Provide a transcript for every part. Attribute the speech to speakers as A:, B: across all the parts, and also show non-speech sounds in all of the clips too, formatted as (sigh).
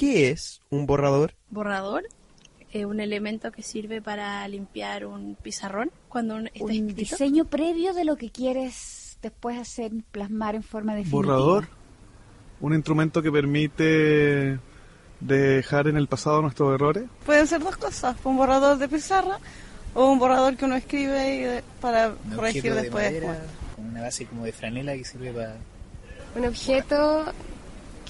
A: ¿Qué es un borrador?
B: Borrador es un elemento que sirve para limpiar un pizarrón cuando un, está
C: un
B: escrito.
C: diseño previo de lo que quieres después hacer plasmar en forma definitiva.
D: Borrador, un instrumento que permite dejar en el pasado nuestros errores.
E: Pueden ser dos cosas, un borrador de pizarra o un borrador que uno escribe y de- para
F: Un
E: corregir
F: objeto de
E: después.
F: madera con una base como de franela que sirve para
G: Un objeto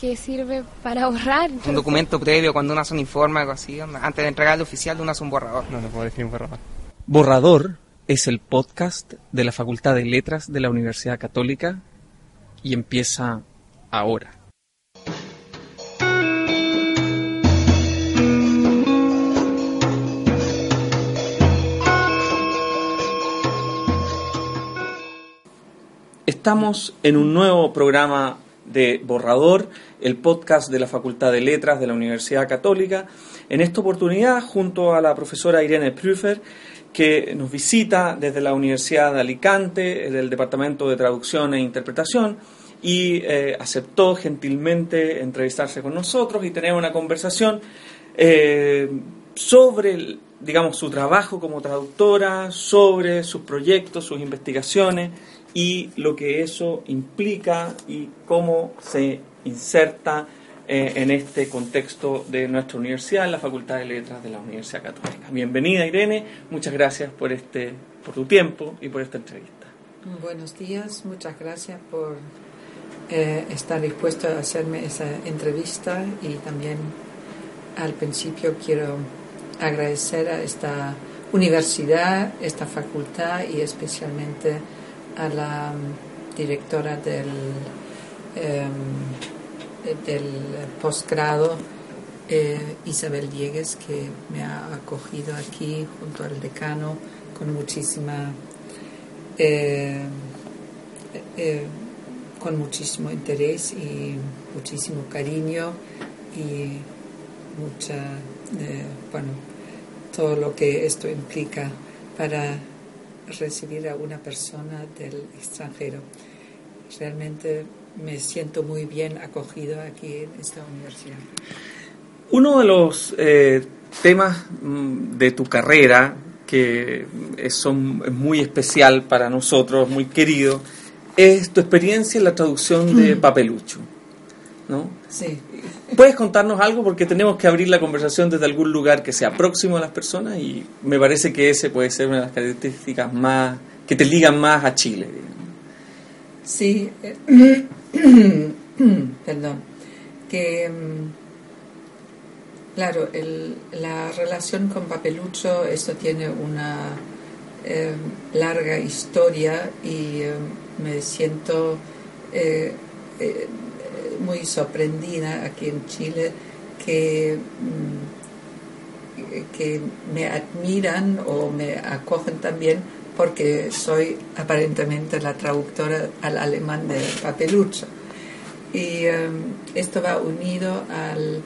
G: que sirve para ahorrar.
H: Un documento previo cuando uno hace un informe o algo así, antes de entregar al oficial uno hace un borrador.
A: No, no puedo definir un borrador.
I: Borrador es el podcast de la Facultad de Letras de la Universidad Católica y empieza ahora. Estamos en un nuevo programa de Borrador, el podcast de la Facultad de Letras de la Universidad Católica. En esta oportunidad, junto a la profesora Irene Prüfer, que nos visita desde la Universidad de Alicante, del Departamento de Traducción e Interpretación, y eh, aceptó gentilmente entrevistarse con nosotros y tener una conversación eh, sobre, digamos, su trabajo como traductora, sobre sus proyectos, sus investigaciones y lo que eso implica y cómo se inserta eh, en este contexto de nuestra universidad, la Facultad de Letras de la Universidad Católica. Bienvenida Irene, muchas gracias por este, por tu tiempo y por esta entrevista.
J: Buenos días, muchas gracias por eh, estar dispuesto a hacerme esa entrevista y también al principio quiero agradecer a esta universidad, esta facultad y especialmente a la mm, directora del, em, del posgrado, eh, Isabel Diegues, que me ha acogido aquí junto al decano con muchísima eh, eh, con muchísimo interés y muchísimo cariño y mucha, bueno, todo lo que esto implica para recibir a una persona del extranjero. Realmente me siento muy bien acogido aquí en esta universidad.
I: Uno de los eh, temas mm, de tu carrera que es, muy especial para nosotros, muy querido, es tu experiencia en la traducción de Papelucho. ¿no?
J: Sí.
I: ¿Puedes contarnos algo? Porque tenemos que abrir la conversación desde algún lugar que sea próximo a las personas y me parece que ese puede ser una de las características más que te ligan más a Chile.
J: Sí, eh, (coughs) perdón, que mm, claro, el- la relación con Papelucho, esto tiene una eh, larga historia y eh, me siento eh, eh, muy sorprendida aquí en Chile que, mm, que me admiran o me acogen también porque soy aparentemente la traductora al alemán de Papelucho. Y eh, esto va unido al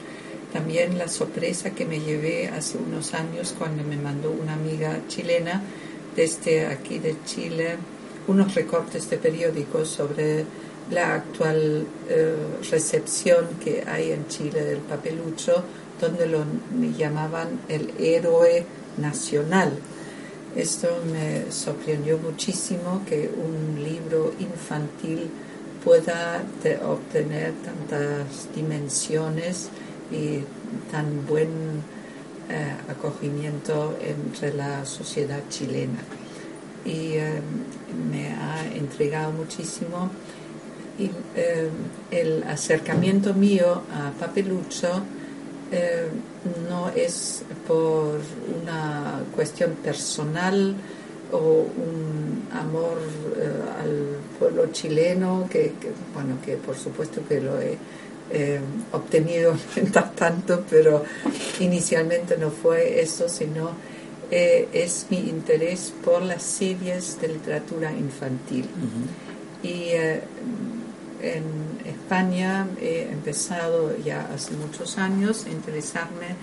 J: también la sorpresa que me llevé hace unos años cuando me mandó una amiga chilena desde aquí de Chile unos recortes de periódicos sobre la actual eh, recepción que hay en Chile del papelucho, donde lo llamaban el héroe nacional. Esto me sorprendió muchísimo que un libro infantil pueda obtener tantas dimensiones y tan buen eh, acogimiento entre la sociedad chilena. Y eh, me ha entregado muchísimo. Y eh, el acercamiento mío a Papelucho eh, no es por una cuestión personal o un amor eh, al pueblo chileno, que, que, bueno, que por supuesto que lo he eh, obtenido (laughs) mientras tanto, pero inicialmente no fue eso, sino eh, es mi interés por las series de literatura infantil. Y eh, en España he empezado ya hace muchos años a interesarme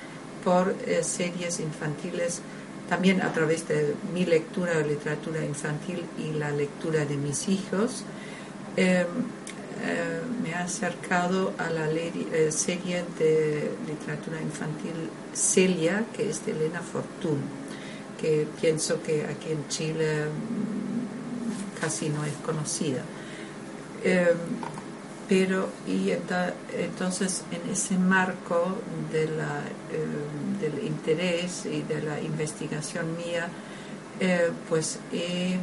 J: por series infantiles también a través de mi lectura de literatura infantil y la lectura de mis hijos. Em, eh, me he acercado a la eh, serie de literatura infantil Celia, que es de Elena Fortún, que pienso que aquí en Chile mm, casi no es conocida. Em, pero y entonces en ese marco de em, del interés y de la investigación mía, eh, pues he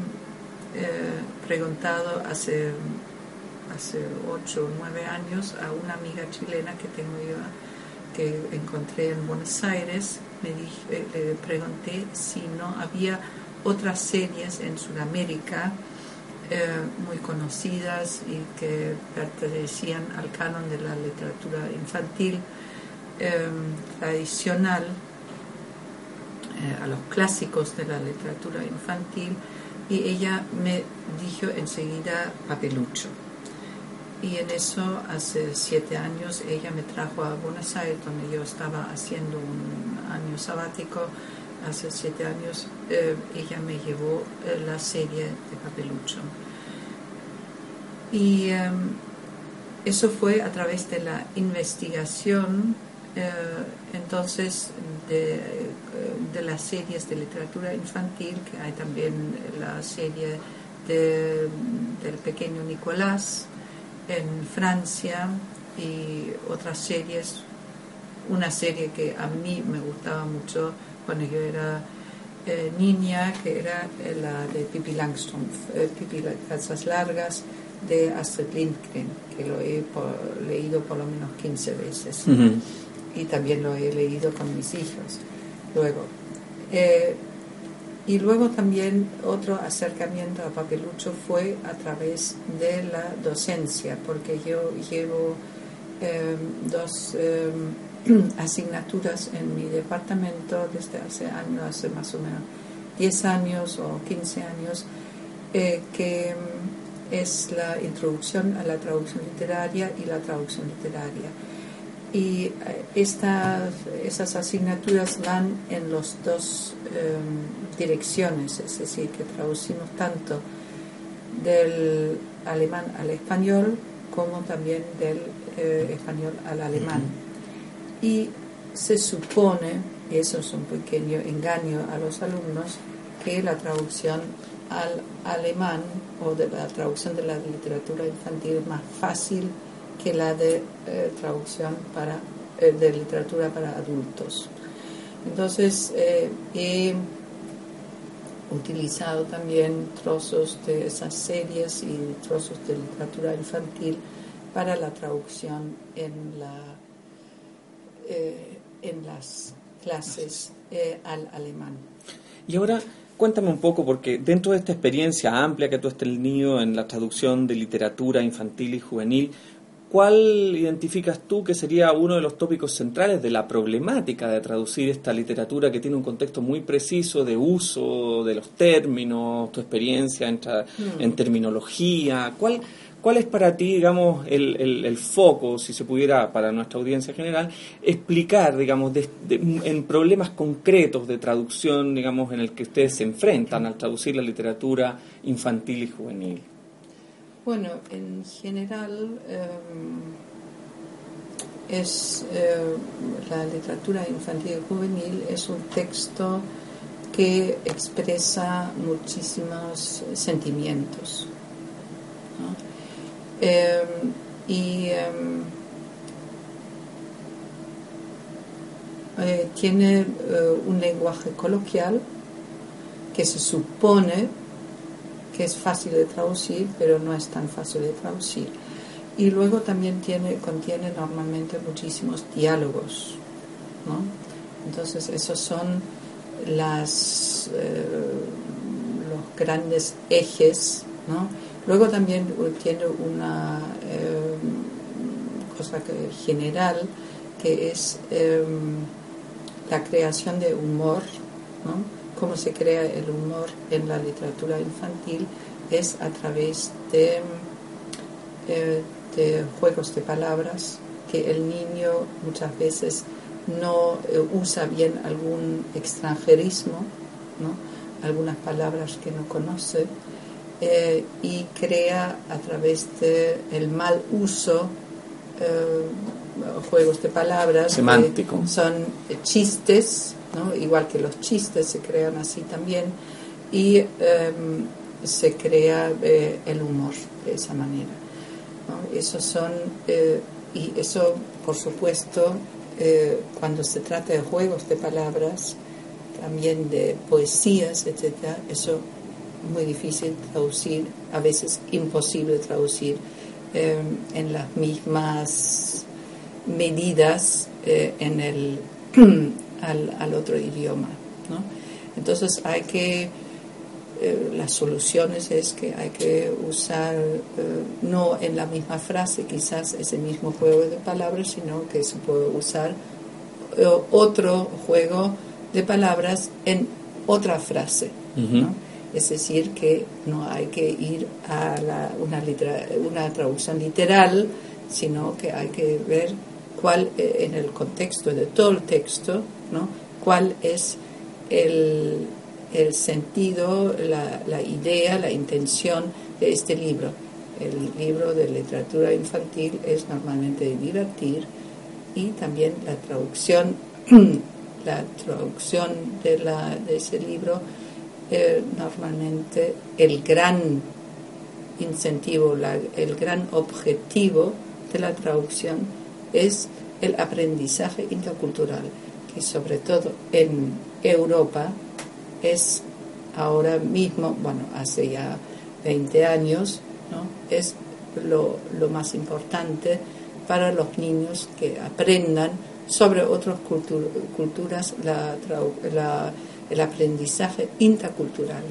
J: preguntado hace hace ocho o nueve años a una amiga chilena que tengo que encontré en Buenos Aires, me dije, le pregunté si no había otras series en Sudamérica eh, muy conocidas y que pertenecían al canon de la literatura infantil eh, tradicional, eh, a los clásicos de la literatura infantil, y ella me dijo enseguida Papelucho. Y en eso, hace siete años, ella me trajo a Buenos Aires, donde yo estaba haciendo un año sabático. Hace siete años, eh, ella me llevó eh, la serie de Papelucho. Y em, eso fue a través de la investigación, eh, entonces, de, de, las series de literatura infantil, que hay también la serie de, del pequeño Nicolás, en Francia y otras series. Una serie que a mí me gustaba mucho cuando yo era eh, niña, que era la de Pippi Langstrumpf, eh, Pippi Calzas Largas, de Astrid Lindgren, que lo he leído por lo menos 15 veces. Y también lo he leído con mis hijos. Luego, eh, y luego también otro acercamiento a Papelucho fue a través de la docencia, porque yo llevo em, dos em, (clears throat) asignaturas en mi departamento desde hace años, hace más o menos 10 años o 15 años, eh, que em, es la introducción a la traducción literaria y la traducción literaria. Y eh, estas, esas asignaturas van en los dos direcciones, es decir, que traducimos tanto del alemán al español como también del eh, español al alemán. Y se supone, eso es un pequeño engaño a los alumnos, que la traducción al alemán o de la traducción de la literatura infantil es más fácil que la de eh, traducción para, eh, de literatura para adultos. Entonces, he utilizado también trozos de esas series y trozos de literatura infantil para la traducción en, la, eh, en las clases eh, al alemán.
I: Y ahora cuéntame un poco, porque dentro de esta experiencia amplia que tú has tenido en la traducción de literatura infantil y juvenil, ¿Cuál identificas tú que sería uno de los tópicos centrales de la problemática de traducir esta literatura que tiene un contexto muy preciso de uso de los términos, tu experiencia en, hmm. terminología? ¿Cuál, ¿Cuál es para ti, digamos, el, foco, si se pudiera, para nuestra audiencia general, explicar, digamos, en problemas concretos de traducción, digamos, en el que ustedes se enfrentan al traducir la literatura infantil y juvenil?
J: Bueno, en general em, es eh, la literatura infantil y juvenil es un texto que expresa muchísimos sentimientos. Em, y em, eh, tiene eh, un lenguaje coloquial que se supone que es fácil de traducir, pero no es tan fácil de traducir. Y luego también tiene, contiene normalmente muchísimos diálogos. ¿no? Entonces, esos son las, eh, los grandes ejes. ¿no? Luego también tiene una eh, cosa general, que es em, la creación de humor, ¿no? Cómo se crea el humor en la literatura infantil es a través de, eh, juegos de palabras que el niño muchas veces no eh, usa bien algún extranjerismo, ¿no? algunas palabras que no conoce eh, y crea a través de el mal uso eh, juegos de palabras
I: Semántico.
J: que son chistes, ¿no? igual que los chistes se crean así también y em, se crea eh, el humor de esa manera. ¿no? Esos son eh, y eso, por supuesto, eh, cuando se trata de juegos de palabras, también de poesías, etcétera, eso muy difícil traducir, a veces imposible traducir eh, en las mismas medidas eh, en el (clears throat) al, al otro idioma, ¿no? Entonces hay que eh, las soluciones es que hay que usar eh, no en la misma frase quizás ese mismo juego de palabras, sino que se puede usar otro juego de palabras en otra frase. ¿no? Es decir, que no hay que ir a la- una, una traducción literal, sino que hay que ver cuál, eh, en el contexto de todo el texto, ¿no? cuál es el, el sentido, la, la idea, la intención de este libro. El libro de literatura infantil es normalmente divertir y también la traducción, (clears throat) la traducción de, la, de ese libro, eh, normalmente el gran incentivo, la- el gran objetivo de la traducción es el aprendizaje intercultural, que sobre todo en Europa es ahora mismo, bueno, hace ya 20 años, ¿no? es lo, lo más importante para los niños que aprendan sobre otras cultu- culturas la la- el aprendizaje intercultural.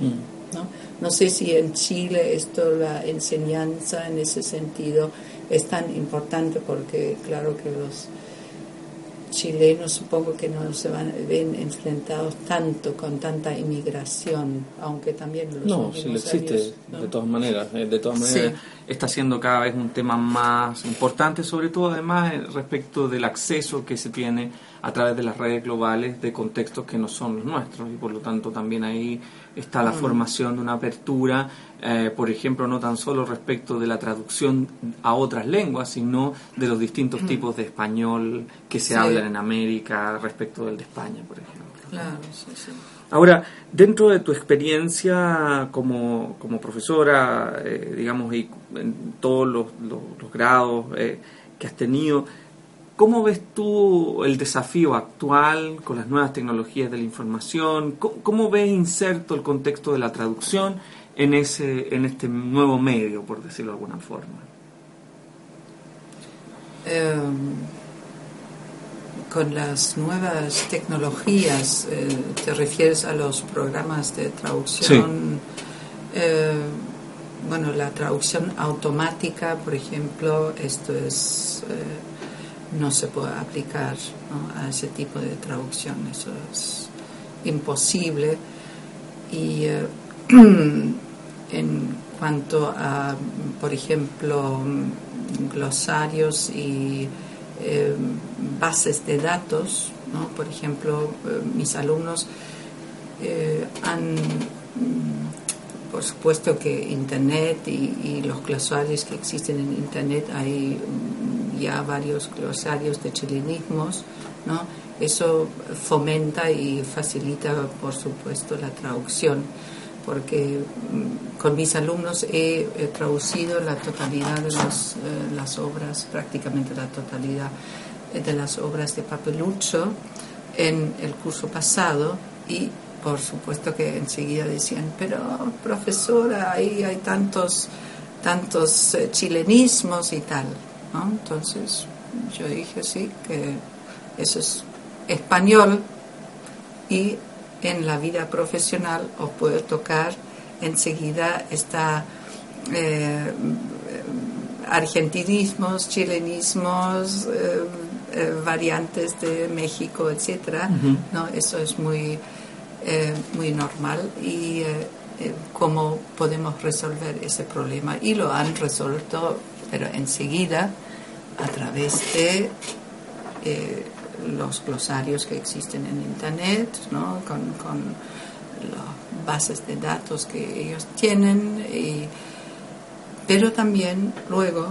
J: ¿no? No sé si en Chile esto, la enseñanza en ese sentido es tan importante porque claro que los chilenos supongo que no se van ven enfrentados tanto con tanta inmigración, aunque también los
I: No, sí existe,
J: años, ¿no?
I: de todas maneras. eh, De todas
J: Sí.
I: maneras, está siendo cada vez un tema más importante, sobre todo además eh, respecto del acceso que se tiene a través de las redes globales de contextos que no son los nuestros y por lo tanto también ahí está la
J: Mm.
I: formación de una apertura, eh, por ejemplo, no tan solo respecto de la traducción a otras lenguas, sino de los distintos tipos de español que se
J: Mm. Sí.
I: hablan en América respecto del de España, por ejemplo.
J: Claro, sí, sí.
I: Ahora, dentro de tu experiencia como, como profesora, eh, digamos, y en todos los, los- los grados eh, que has tenido, ¿cómo ves tú el desafío actual con las nuevas tecnologías de la información? ¿Cómo, cómo ves inserto el contexto de la traducción en, ese, en este nuevo medio, por decirlo de alguna forma?
J: Em, con las nuevas tecnologías, eh, ¿te refieres a los programas de traducción? Eh, bueno, la traducción automática, por ejemplo, esto es eh, no se puede aplicar a ese tipo de traducción, eso es imposible. Y eh, (clears throat) en cuanto a, por ejemplo, glosarios y eh, bases de datos, ¿no? por ejemplo, eh, mis alumnos han, por supuesto que Internet y, los glosarios que existen en Internet, hay mm, ya varios glosarios de chilenismos, ¿no? eso fomenta y facilita, por supuesto, la traducción porque mm, con mis alumnos he, traducido la totalidad de eh, las obras, prácticamente la totalidad de las obras de Papelucho en el curso pasado y por supuesto que enseguida decían, pero profesora, ahí hay tantos, tantos eh, chilenismos y tal. ¿no? Entonces yo dije, sí, que eso es español y en la vida profesional os puede tocar enseguida esta eh, argentinismos, chilenismos, eh, eh, variantes de México, etcétera. ¿no? Eso es muy, eh, muy normal y cómo podemos resolver ese problema. Y lo han resuelto, pero enseguida, a través de los glosarios que existen en Internet, ¿no? con, con las bases de datos que ellos tienen. Y, pero también luego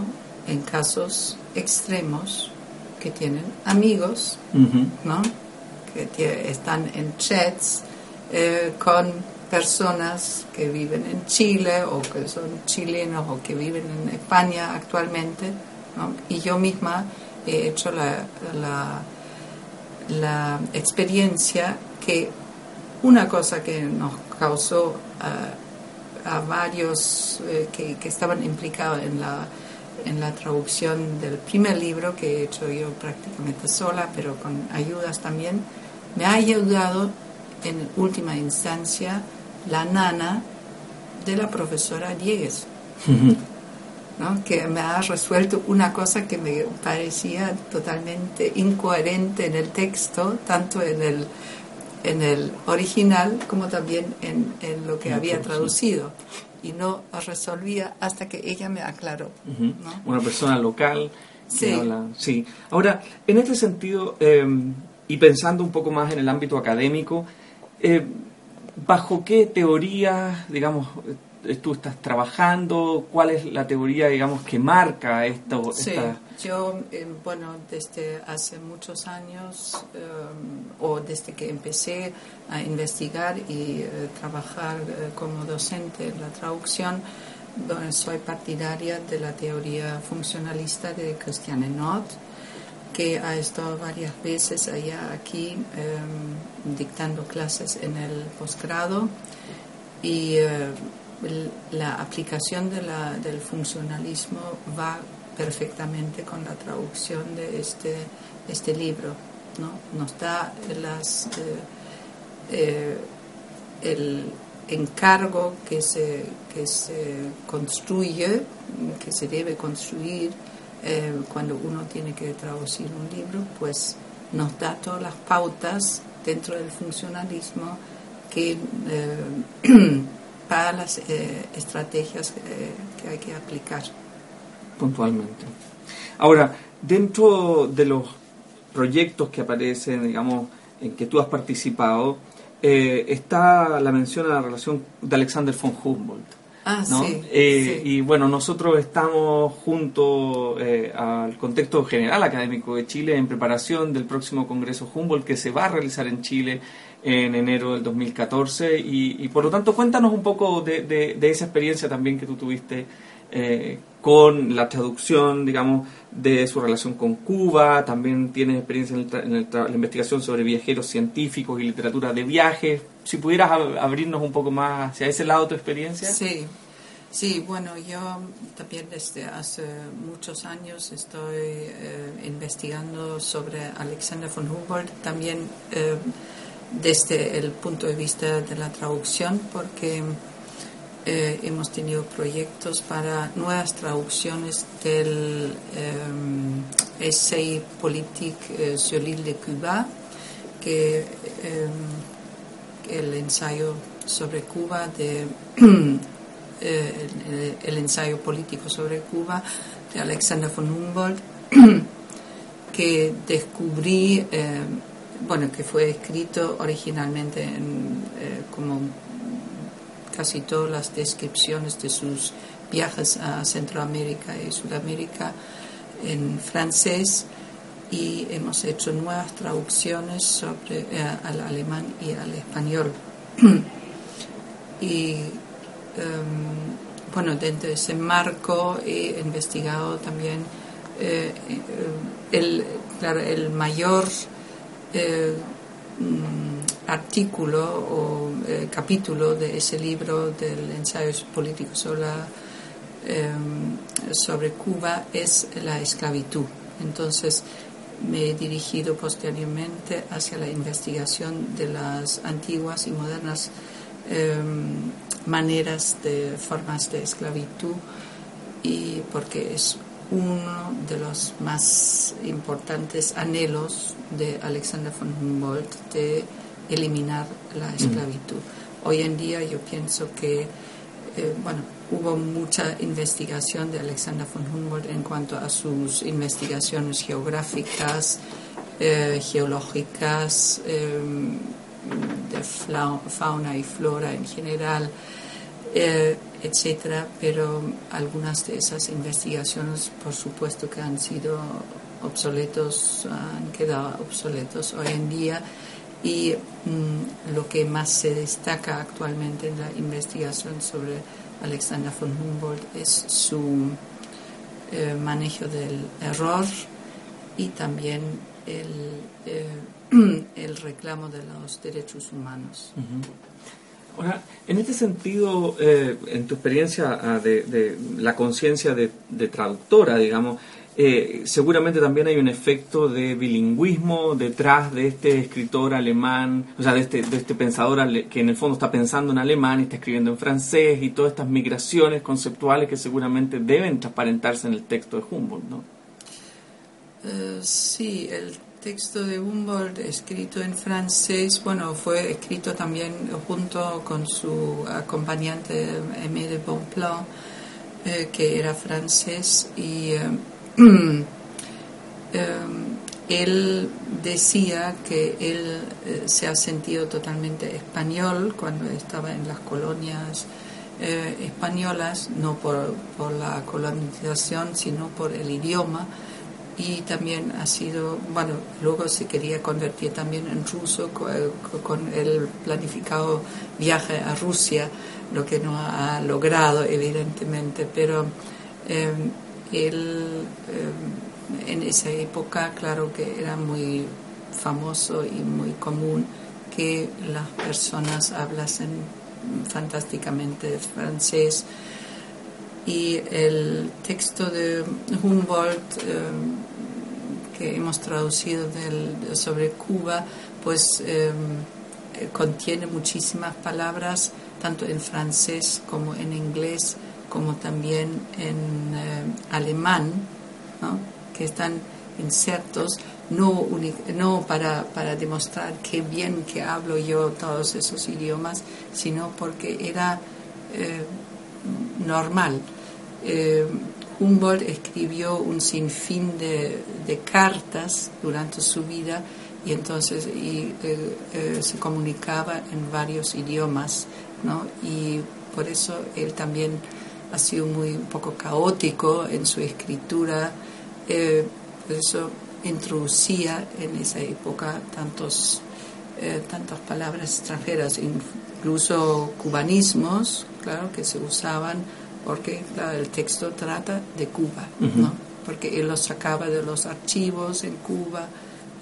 J: en casos extremos que tienen amigos, ¿no? que están en chats eh, con personas que viven en Chile o que son chilenos o que viven en España actualmente. Y yo misma he hecho la, la, experiencia que una cosa que nos causó... Uh, a varios eh, que, que, estaban implicados en la, en la traducción del primer libro que he hecho yo prácticamente sola, pero con ayudas también. Me ha ayudado en última instancia la nana de la profesora Diegues, ¿no? que me ha resuelto una cosa que me parecía totalmente incoherente en el texto, tanto en el en el original como también en, en lo que había traducido. Y no resolvía hasta que ella me aclaró.
I: Una persona local. Sí. sí. Ahora, en este sentido, em, y pensando un poco más en el ámbito académico, eh, ¿bajo qué teoría, digamos, tú estás trabajando? ¿Cuál es la teoría, digamos, que marca esto?
J: Sí, yo, eh, bueno, desde hace muchos años, eh, o desde que empecé a investigar y eh, trabajar como docente en la traducción, soy partidaria de la teoría funcionalista de Christiane Nott, que ha estado varias veces allá aquí dictando clases en el posgrado y la aplicación del funcionalismo va perfectamente con la traducción de este, este libro. ¿no? Nos da eh, eh, el encargo que se, que se construye, que se debe construir eh, cuando uno tiene que traducir un libro, pues nos da todas las pautas dentro del funcionalismo que (clears throat) para las eh, estrategias eh, que hay que aplicar.
I: Puntualmente. Ahora, dentro de los proyectos que aparecen, digamos, en que tú has participado, eh, está la mención a la relación de Alexander von Humboldt.
J: Ah, sí,
I: Y bueno, nosotros estamos junto al contexto general académico de Chile en preparación del próximo Congreso Humboldt que se va a realizar en Chile en enero del 2014 y, por lo tanto cuéntanos un poco de, de, esa experiencia también que tú tuviste eh, con la traducción, digamos, de su relación con Cuba, también tienes experiencia en, la investigación sobre viajeros científicos y literatura de viajes. Si pudieras abrirnos un poco más hacia ese lado de tu experiencia.
J: Sí, sí, bueno, yo también desde hace muchos años estoy eh, investigando sobre Alexander von Humboldt, también eh, desde el punto de vista de la traducción, porque eh, hemos tenido proyectos para nuevas traducciones del eh, Essay Politique eh, sur l'île de Cuba, que el ensayo sobre Cuba, de, (clears throat) el, ensayo político sobre Cuba de Alexander von Humboldt, (clears throat) que descubrí bueno, que fue escrito originalmente en, eh, como casi todas las descripciones de sus viajes a Centroamérica y Sudamérica en francés y hemos hecho nuevas traducciones sobre eh, al alemán y al español. (clears throat) y em, bueno, dentro de ese marco he investigado también eh, el, el mayor eh, mm, artículo o capítulo de ese libro del ensayo político sobre, eh, sobre Cuba es la esclavitud. Entonces me he dirigido posteriormente hacia la investigación de las antiguas y modernas maneras de formas de esclavitud y porque es uno de los más importantes anhelos de Alexander von Humboldt de eliminar la esclavitud. Hoy en día yo pienso que, eh, bueno, hubo mucha investigación de Alexander von Humboldt en cuanto a sus investigaciones geográficas, eh, geológicas, eh, de fauna y flora en general, etcétera, pero algunas de esas investigaciones, por supuesto que han sido obsoletos, han quedado obsoletos hoy en día. Y mm, lo que más se destaca actualmente en la investigación sobre Alexander von Humboldt es su eh, manejo del error y también el, eh, (clears throat) el reclamo de los derechos humanos.
I: Ahora, en este sentido, eh, en tu experiencia ah, de, la conciencia de, de, traductora, digamos, eh, seguramente también hay un efecto de bilingüismo detrás de este escritor alemán, o sea, de este, de este pensador que en el fondo está pensando en alemán y está escribiendo en francés y todas estas migraciones conceptuales que seguramente deben transparentarse en el texto de Humboldt, ¿no?
J: Eh, sí, el texto de Humboldt escrito en francés, bueno, fue escrito también junto con su acompañante Aimé de Bonpland, eh, que era francés y Em, él decía que él eh, se ha sentido totalmente español cuando estaba en las colonias eh, españolas, no por, por, la colonización, sino por el idioma. Y también ha sido, bueno, luego se quería convertir también en ruso con el planificado viaje a Rusia, lo que no ha logrado, evidentemente, pero él eh, en esa época, claro que era muy famoso y muy común que las personas hablasen fantásticamente francés. Y el texto de Humboldt eh, que hemos traducido sobre Cuba, pues eh, contiene muchísimas palabras, tanto en francés como en inglés, como también en eh, alemán, que están insertos, no, no para, para, demostrar qué bien que hablo yo todos esos idiomas, sino porque era eh, normal. Eh, Humboldt escribió un sinfín de, de, cartas durante su vida y entonces y, se comunicaba en varios idiomas, ¿no? y por eso él también ha sido muy un poco caótico en su escritura, eh, por eso introducía en esa época tantos, eh, tantas palabras extranjeras, incluso cubanismos, claro, que se usaban porque el texto trata de Cuba, ¿no? porque él los sacaba de los archivos en Cuba,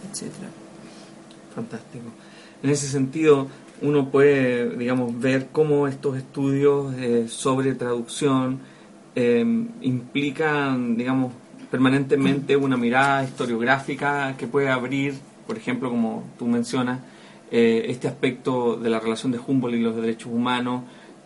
J: etc.
I: Fantástico. En ese sentido, uno puede, digamos, ver cómo estos estudios eh, sobre traducción em, implican, digamos, permanentemente una mirada historiográfica que puede abrir, por ejemplo, como tú mencionas, eh, este aspecto de la relación de Humboldt y los derechos humanos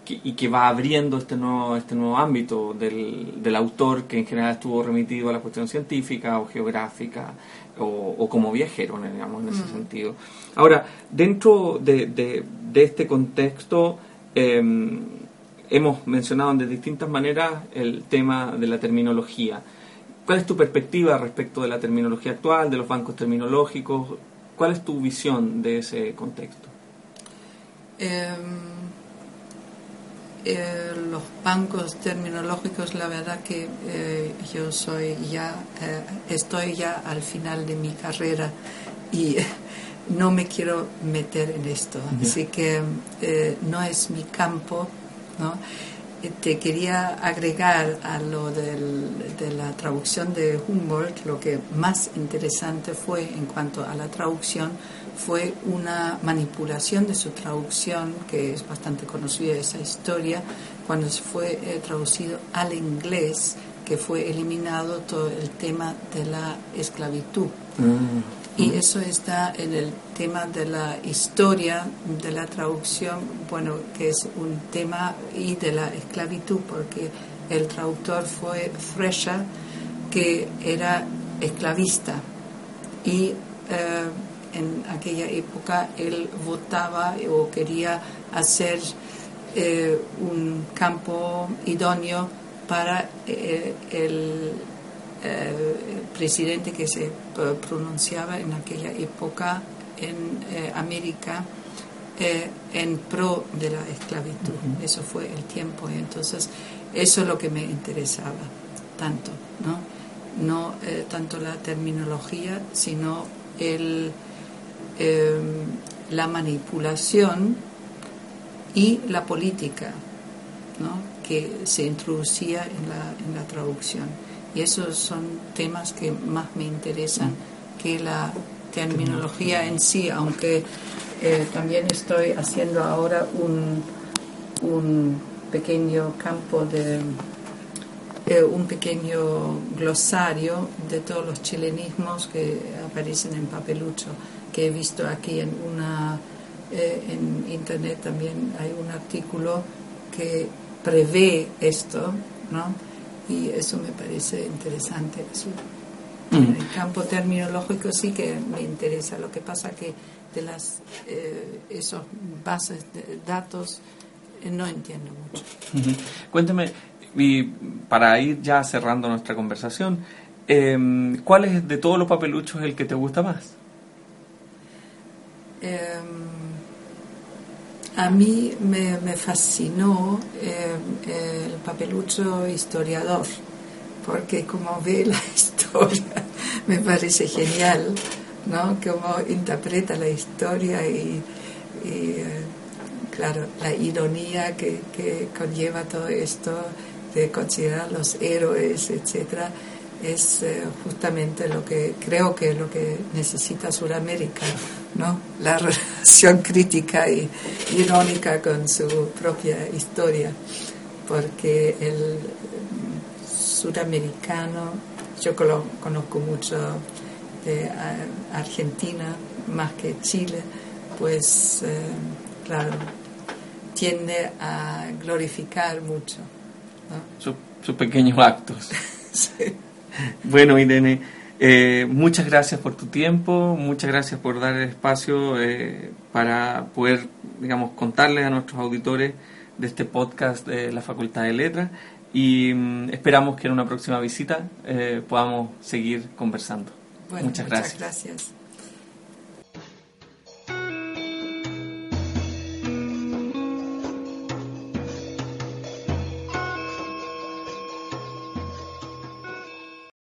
I: y que va abriendo este nuevo, este nuevo ámbito del, del autor que en general estuvo remitido a la cuestión científica o geográfica o, como viajero, digamos, en ese sentido. Ahora, dentro de, de, este contexto, em, hemos mencionado de distintas maneras el tema de la terminología. ¿Cuál es tu perspectiva respecto de la terminología actual, de los bancos terminológicos? ¿Cuál es tu visión de ese contexto?
J: Em, eh, los bancos terminológicos, la verdad que eh, yo soy ya, eh, estoy ya al final de mi carrera y (laughs) no me quiero meter en esto, así que no es mi campo, ¿no? Te quería agregar a lo de la traducción de Humboldt, lo que más interesante fue en cuanto a la traducción fue una manipulación de su traducción, que es bastante conocida esa historia, cuando se fue eh, traducido al inglés, que fue eliminado todo el tema de la esclavitud. Mm. Y eso está en el tema de la historia de la traducción, bueno, que es un tema y de la esclavitud, porque el traductor fue Fresha, que era esclavista. Y eh, en aquella época él votaba o quería hacer eh, un campo idóneo para eh, el, presidente que se pronunciaba en aquella época en América en pro de la esclavitud. Eso fue el tiempo. Entonces, eso es lo que me interesaba tanto, ¿no? No tanto la terminología, sino el Em, la manipulación y la política que se introducía en la, en la traducción. Y esos son temas que más me interesan que la terminología en sí, aunque eh, también estoy haciendo ahora un, un pequeño campo de eh, un pequeño glosario de todos los chilenismos que aparecen en papelucho que he visto aquí en una eh, en internet también hay un artículo que prevé esto, ¿no? Y eso me parece interesante. Mm. En el campo terminológico sí que me interesa. Lo que pasa que de las eh, esos bases de datos eh, no entiendo mucho.
I: Cuénteme, y para ir ya cerrando nuestra conversación, em, ¿cuál es de todos los papeluchos el que te gusta más?
J: A mí me, fascinó em, el papelucho historiador, porque como ve la (laughs) historia, me parece genial, ¿no? Cómo interpreta la historia y, eh, claro, la ironía que, que, conlleva todo esto de considerar los héroes, etcétera es eh, justamente lo que creo que es lo que necesita Sudamérica, ¿no? La relación (laughs) crítica y irónica con su propia historia, porque el sudamericano, yo conozco mucho de Argentina más que Chile, pues eh, claro, tiende a glorificar mucho.
I: Sus pequeños actos. (laughs) sí. Bueno, Irene, eh, muchas gracias por tu tiempo, muchas gracias por dar el espacio eh, para poder, digamos, contarles a nuestros auditores de este podcast de la Facultad de Letras y mm, esperamos que en una próxima visita eh, podamos seguir conversando.
J: muchas, gracias.